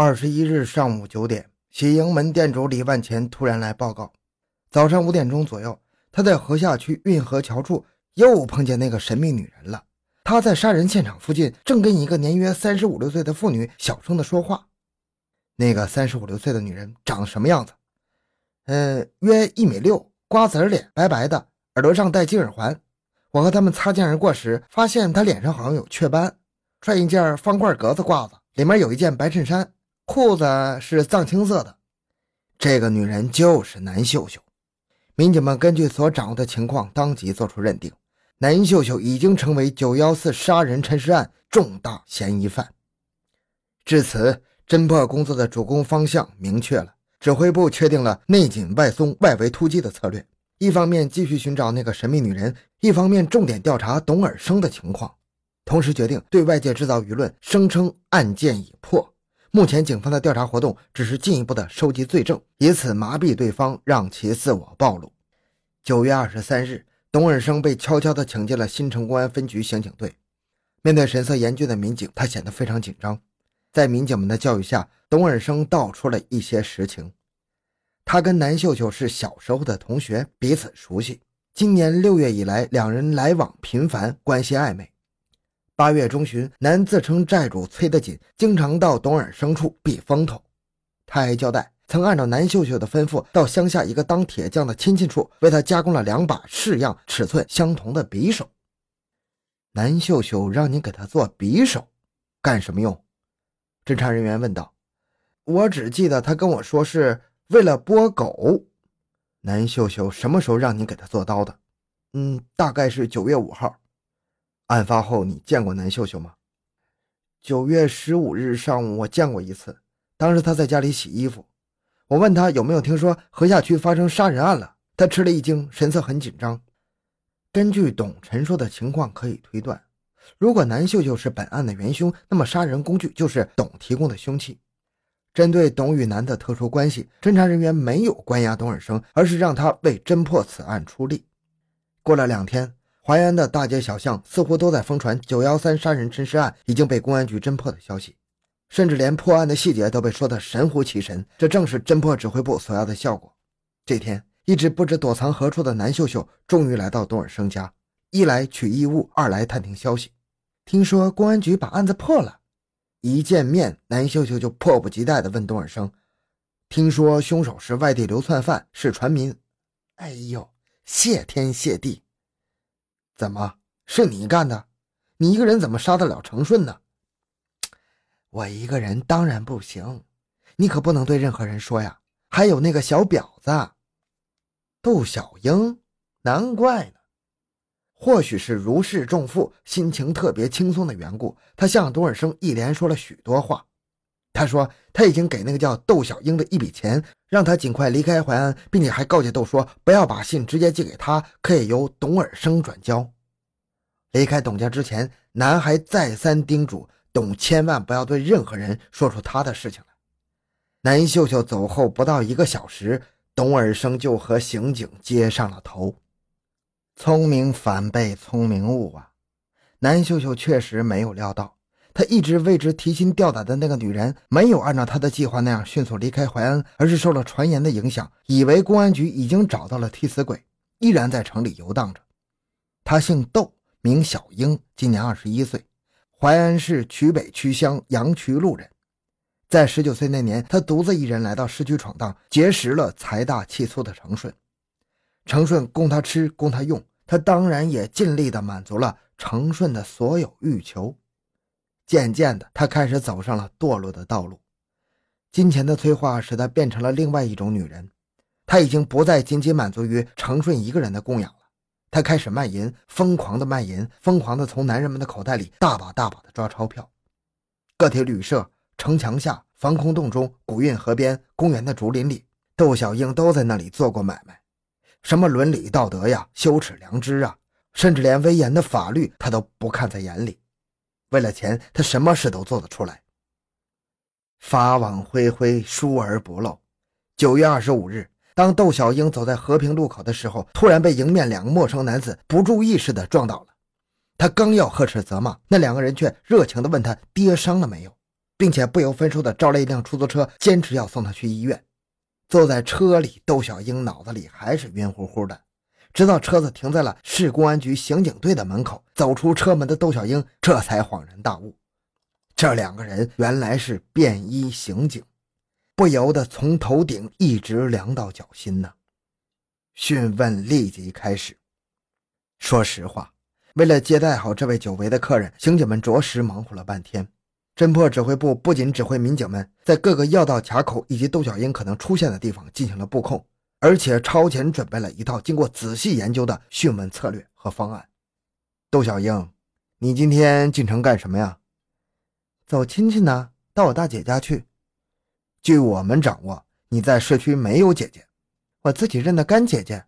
二十一日上午九点，喜盈门店主李万钱突然来报告：早上五点钟左右，他在河下区运河桥处又碰见那个神秘女人了。他在杀人现场附近，正跟一个年约三十五六岁的妇女小声的说话。那个三十五六岁的女人长什么样子？呃，约一米六，瓜子脸，白白的，耳朵上戴金耳环。我和他们擦肩而过时，发现她脸上好像有雀斑，穿一件方块格子褂子，里面有一件白衬衫。裤子是藏青色的，这个女人就是南秀秀。民警们根据所掌握的情况，当即作出认定，南秀秀已经成为九幺四杀人陈尸案重大嫌疑犯。至此，侦破工作的主攻方向明确了，指挥部确定了内紧外松、外围突击的策略。一方面继续寻找那个神秘女人，一方面重点调查董尔生的情况，同时决定对外界制造舆论，声称案件已破。目前警方的调查活动只是进一步的收集罪证，以此麻痹对方，让其自我暴露。九月二十三日，董尔生被悄悄地请进了新城公安分局刑警队。面对神色严峻的民警，他显得非常紧张。在民警们的教育下，董尔生道出了一些实情。他跟南秀秀是小时候的同学，彼此熟悉。今年六月以来，两人来往频繁，关系暧昧。八月中旬，南自称债主催得紧经常到董尔生处避风头。他还交代，曾按照南秀秀的吩咐，到乡下一个当铁匠的亲戚处，为他加工了两把式样、尺寸相同的匕首。南秀秀让你给他做匕首，干什么用？侦查人员问道。我只记得他跟我说是为了剥狗。南秀秀什么时候让你给他做刀的？嗯，大概是九月五号。案发后，你见过南秀秀吗？九月十五日上午，我见过一次。当时她在家里洗衣服，我问她有没有听说河下区发生杀人案了，她吃了一惊，神色很紧张。根据董陈说的情况，可以推断，如果南秀秀是本案的元凶，那么杀人工具就是董提供的凶器。针对董与南的特殊关系，侦查人员没有关押董尔生，而是让他为侦破此案出力。过了两天。淮安的大街小巷似乎都在疯传“九幺三杀人陈尸案已经被公安局侦破”的消息，甚至连破案的细节都被说得神乎其神。这正是侦破指挥部所要的效果。这天，一直不知躲藏何处的南秀秀终于来到董尔生家，一来取衣物，二来探听消息。听说公安局把案子破了，一见面，南秀秀就迫不及待地问董尔生：“听说凶手是外地流窜犯，是传民？”哎呦，谢天谢地！怎么是你干的？你一个人怎么杀得了程顺呢？我一个人当然不行，你可不能对任何人说呀。还有那个小婊子，窦小英，难怪呢。或许是如释重负，心情特别轻松的缘故，他向董尔生一连说了许多话。他说他已经给那个叫窦小英的一笔钱，让他尽快离开淮安，并且还告诫窦说不要把信直接寄给他，可以由董尔生转交。离开董家之前，男还再三叮嘱董千万不要对任何人说出他的事情来。南秀秀走后不到一个小时，董尔生就和刑警接上了头。聪明反被聪明误啊！南秀秀确实没有料到。他一直为之提心吊胆的那个女人，没有按照他的计划那样迅速离开淮安，而是受了传言的影响，以为公安局已经找到了替死鬼，依然在城里游荡着。他姓窦，名小英，今年二十一岁，淮安市曲北区乡杨渠路人。在十九岁那年，他独自一人来到市区闯荡，结识了财大气粗的程顺。程顺供他吃，供他用，他当然也尽力的满足了程顺的所有欲求。渐渐的，他开始走上了堕落的道路。金钱的催化使他变成了另外一种女人。他已经不再仅仅满足于程顺一个人的供养了。他开始卖淫，疯狂的卖淫，疯狂的从男人们的口袋里大把大把的抓钞票。个体旅社、城墙下、防空洞中、古运河边、公园的竹林里，窦小英都在那里做过买卖。什么伦理道德呀，羞耻良知啊，甚至连威严的法律，他都不看在眼里。为了钱，他什么事都做得出来。法网恢恢，疏而不漏。九月二十五日，当窦小英走在和平路口的时候，突然被迎面两个陌生男子不注意似的撞倒了。他刚要呵斥责骂，那两个人却热情地问他：“爹伤了没有？”并且不由分说的招来一辆出租车，坚持要送他去医院。坐在车里，窦小英脑子里还是晕乎乎的。直到车子停在了市公安局刑警队的门口，走出车门的窦小英这才恍然大悟：这两个人原来是便衣刑警，不由得从头顶一直凉到脚心呢。讯问立即开始。说实话，为了接待好这位久违的客人，刑警们着实忙活了半天。侦破指挥部不仅指挥民警们在各个要道卡口以及窦小英可能出现的地方进行了布控，而且超前准备了一套经过仔细研究的讯问策略和方案。窦小英，你今天进城干什么呀？走亲戚呢，到我大姐家去。据我们掌握，你在市区没有姐姐，我自己认的干姐姐。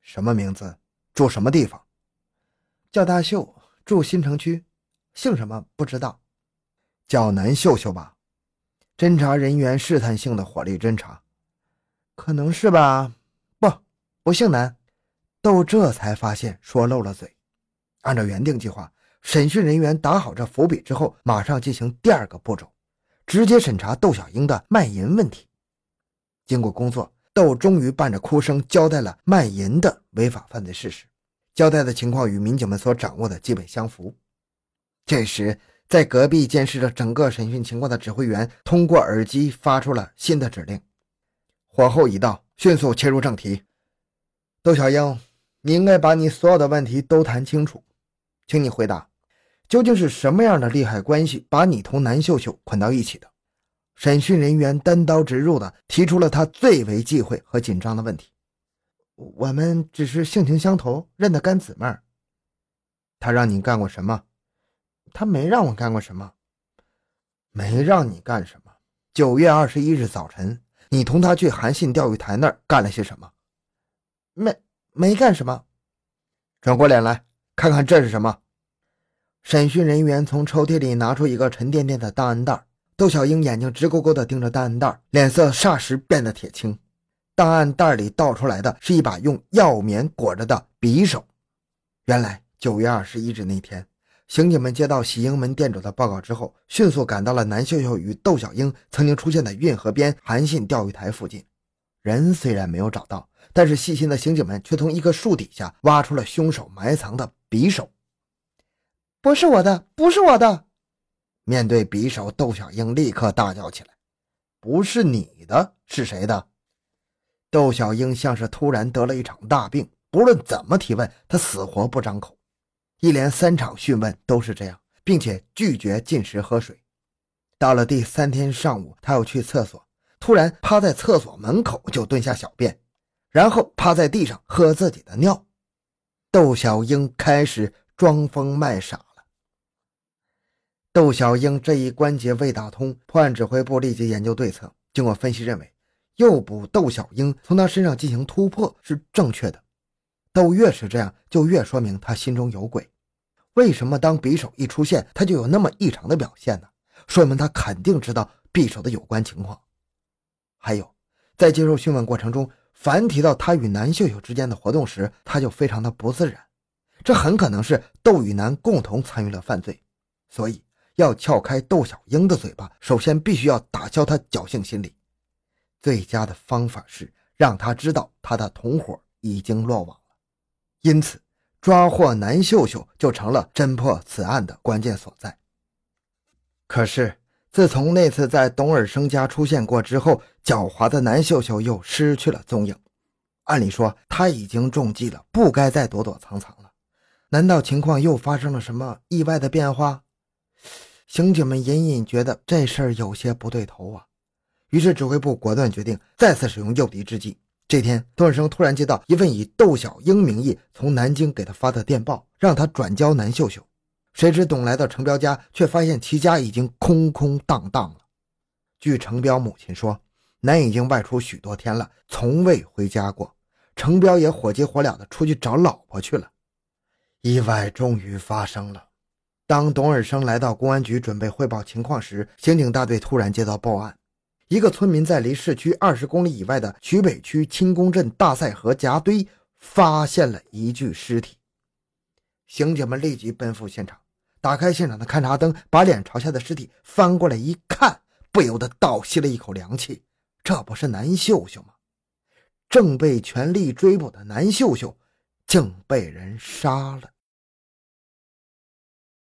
什么名字？住什么地方？叫大秀，住新城区。姓什么不知道。叫南秀秀吧，侦查人员试探性的火力侦查，可能是吧？不，不姓南。窦这才发现说漏了嘴。按照原定计划，审讯人员打好这伏笔之后，马上进行第二个步骤，直接审查窦小英的卖淫问题。经过工作，窦终于伴着哭声交代了卖淫的违法犯罪事实，交代的情况与民警们所掌握的基本相符。这时。在隔壁监视着整个审讯情况的指挥员通过耳机发出了新的指令：“火候已到，迅速切入正题。窦小英，你应该把你所有的问题都谈清楚，请你回答，究竟是什么样的利害关系把你同南秀秀捆到一起的？”审讯人员单刀直入地提出了他最为忌讳和紧张的问题：“我们只是性情相投，认得干姊妹。他让你干过什么？”他没让我干过什么，没让你干什么。九月二十一日早晨，你同他去韩信钓鱼台那儿干了些什么？没没干什么。转过脸来看看这是什么？审讯人员从抽屉里拿出一个沉甸甸的档案袋。窦小英眼睛直勾勾地盯着档案袋，脸色霎时变得铁青。档案袋里倒出来的是一把用药棉裹着的匕首。原来九月二十一日那天。刑警们接到喜盈门店主的报告之后，迅速赶到了南秀秀与窦小英曾经出现的运河边韩信钓鱼台附近。人虽然没有找到，但是细心的刑警们却从一棵树底下挖出了凶手埋藏的匕首。不是我的，不是我的！面对匕首，窦小英立刻大叫起来：“不是你的，是谁的？”窦小英像是突然得了一场大病，不论怎么提问，她死活不张口。一连三场讯问都是这样，并且拒绝进食喝水。到了第三天上午，他要去厕所，突然趴在厕所门口就蹲下小便，然后趴在地上喝自己的尿。窦小英开始装疯卖傻了。窦小英这一关节未打通，破案指挥部立即研究对策。经过分析，认为诱捕窦小英，从他身上进行突破是正确的。都越是这样，就越说明他心中有鬼。为什么当匕首一出现，他就有那么异常的表现呢？说明他肯定知道匕首的有关情况。还有，在接受讯问过程中，凡提到他与南秀秀之间的活动时，他就非常的不自然。这很可能是窦宇南共同参与了犯罪。所以，要撬开窦小英的嘴巴，首先必须要打消他侥幸心理。最佳的方法是让他知道他的同伙已经落网。因此，抓获南秀秀就成了侦破此案的关键所在。可是，自从那次在董尔生家出现过之后，狡猾的南秀秀又失去了踪影。按理说，他已经中计了，不该再躲躲藏藏了。难道情况又发生了什么意外的变化？刑警们隐隐觉得这事儿有些不对头啊。于是，指挥部果断决定再次使用诱敌之计。这天，段生突然接到一份以窦小英名义从南京给他发的电报，让他转交南秀秀。谁知董来到程彪家，却发现其家已经空空荡荡了。据程彪母亲说，南已经外出许多天了，从未回家过。程彪也火急火燎地出去找老婆去了。意外终于发生了。当董尔生来到公安局准备汇报情况时，刑警大队突然接到报案。一个村民在离市区二十公里以外的徐北区清宫镇大塞河夹堆发现了一具尸体，刑警们立即奔赴现场。打开现场的勘察灯，把脸朝下的尸体翻过来一看，不由得倒吸了一口凉气。这不是南秀秀吗？正被全力追捕的南秀秀，竟被人杀了。